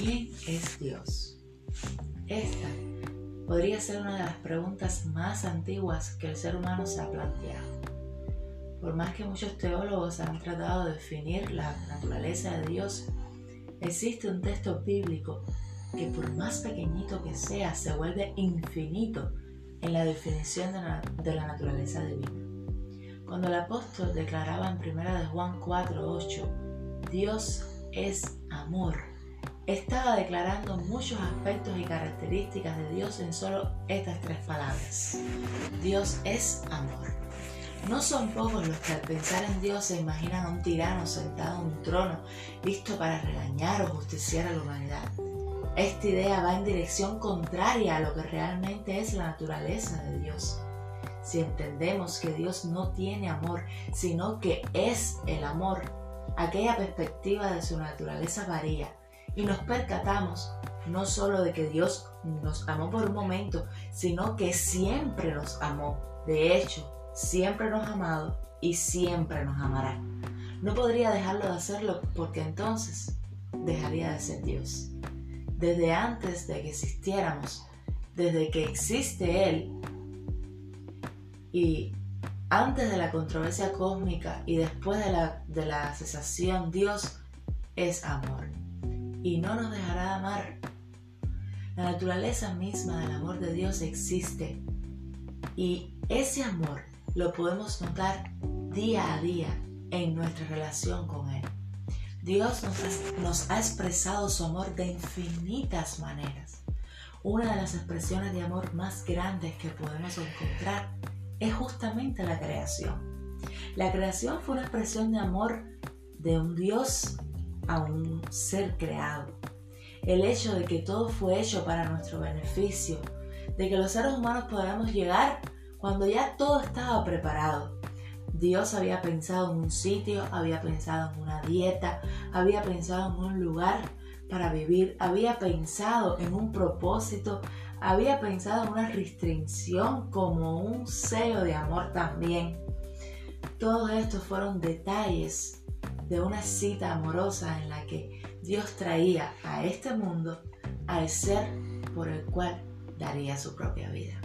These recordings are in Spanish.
¿quién es Dios? Esta podría ser una de las preguntas más antiguas que el ser humano se ha planteado. Por más que muchos teólogos han tratado de definir la naturaleza de Dios, existe un texto bíblico que por más pequeñito que sea, se vuelve infinito en la definición de la, de la naturaleza divina. Cuando el apóstol declaraba en 1 de Juan 4:8, Dios es amor, estaba declarando muchos aspectos y características de Dios en solo estas tres palabras. Dios es amor. No son pocos los que al pensar en Dios se imaginan a un tirano sentado en un trono, listo para regañar o justiciar a la humanidad. Esta idea va en dirección contraria a lo que realmente es la naturaleza de Dios. Si entendemos que Dios no tiene amor, sino que es el amor, aquella perspectiva de su naturaleza varía y nos percatamos no solo de que Dios nos amó por un momento, sino que siempre nos amó. De hecho, siempre nos ha amado y siempre nos amará. No podría dejarlo de hacerlo porque entonces dejaría de ser Dios. Desde antes de que existiéramos, desde que existe Él, y antes de la controversia cósmica y después de la, de la cesación, Dios es amor y no nos dejará de amar. La naturaleza misma del amor de Dios existe y ese amor lo podemos notar día a día en nuestra relación con Él. Dios nos ha, nos ha expresado su amor de infinitas maneras. Una de las expresiones de amor más grandes que podemos encontrar es justamente la creación. La creación fue una expresión de amor de un Dios a un ser creado. El hecho de que todo fue hecho para nuestro beneficio, de que los seres humanos podamos llegar cuando ya todo estaba preparado. Dios había pensado en un sitio, había pensado en una dieta, había pensado en un lugar para vivir, había pensado en un propósito, había pensado en una restricción como un sello de amor también. Todos estos fueron detalles de una cita amorosa en la que Dios traía a este mundo al ser por el cual daría su propia vida.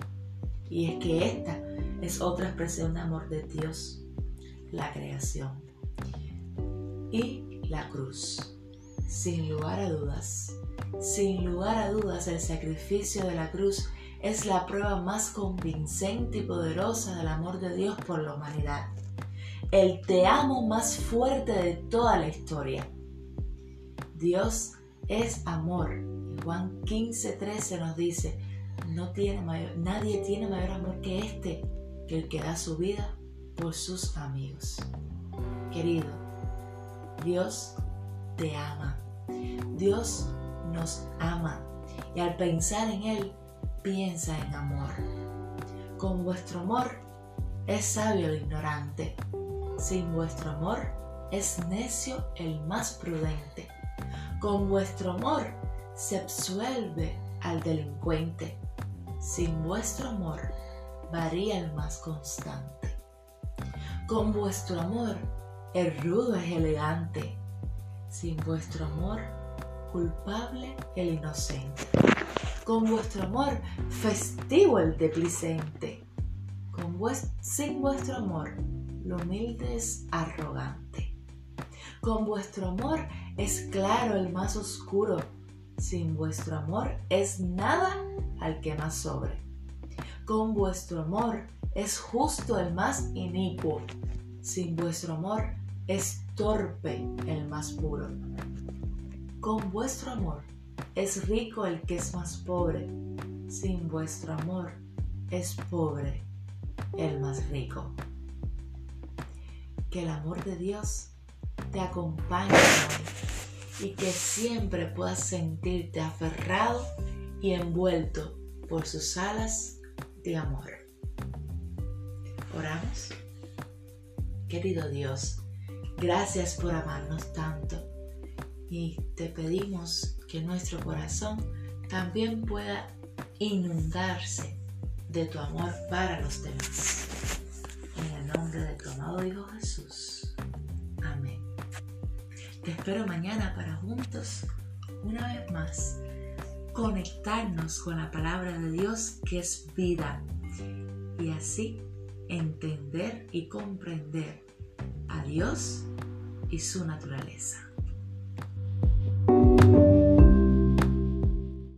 Y es que esta es otra expresión de amor de Dios, la creación. Y la cruz. Sin lugar a dudas, sin lugar a dudas, el sacrificio de la cruz es la prueba más convincente y poderosa del amor de Dios por la humanidad. El te amo más fuerte de toda la historia. Dios es amor. Juan 15:13 nos dice, no tiene nadie tiene mayor amor que este, que el que da su vida por sus amigos. Querido, Dios te ama. Dios nos ama y al pensar en Él, piensa en amor. Con vuestro amor es sabio el ignorante, sin vuestro amor es necio el más prudente. Con vuestro amor se absuelve al delincuente, sin vuestro amor varía el más constante. Con vuestro amor el rudo es elegante, sin vuestro amor culpable el inocente. Con vuestro amor festivo el deplicente. Con sin vuestro amor lo humilde es arrogante. Con vuestro amor es claro el más oscuro. Sin vuestro amor es nada al que más sobre. Con vuestro amor es justo el más inicuo. Sin vuestro amor es torpe el más puro. Con vuestro amor es rico el que es más pobre. Sin vuestro amor es pobre el más rico. Que el amor de Dios te acompañe y que siempre puedas sentirte aferrado y envuelto por sus alas de amor. Oramos. Querido Dios, gracias por amarnos tanto y te pedimos que nuestro corazón también pueda inundarse de tu amor para los demás. Nombre de tu amado Hijo Jesús. Amén. Te espero mañana para juntos una vez más, conectarnos con la palabra de Dios que es vida y así entender y comprender a Dios y su naturaleza.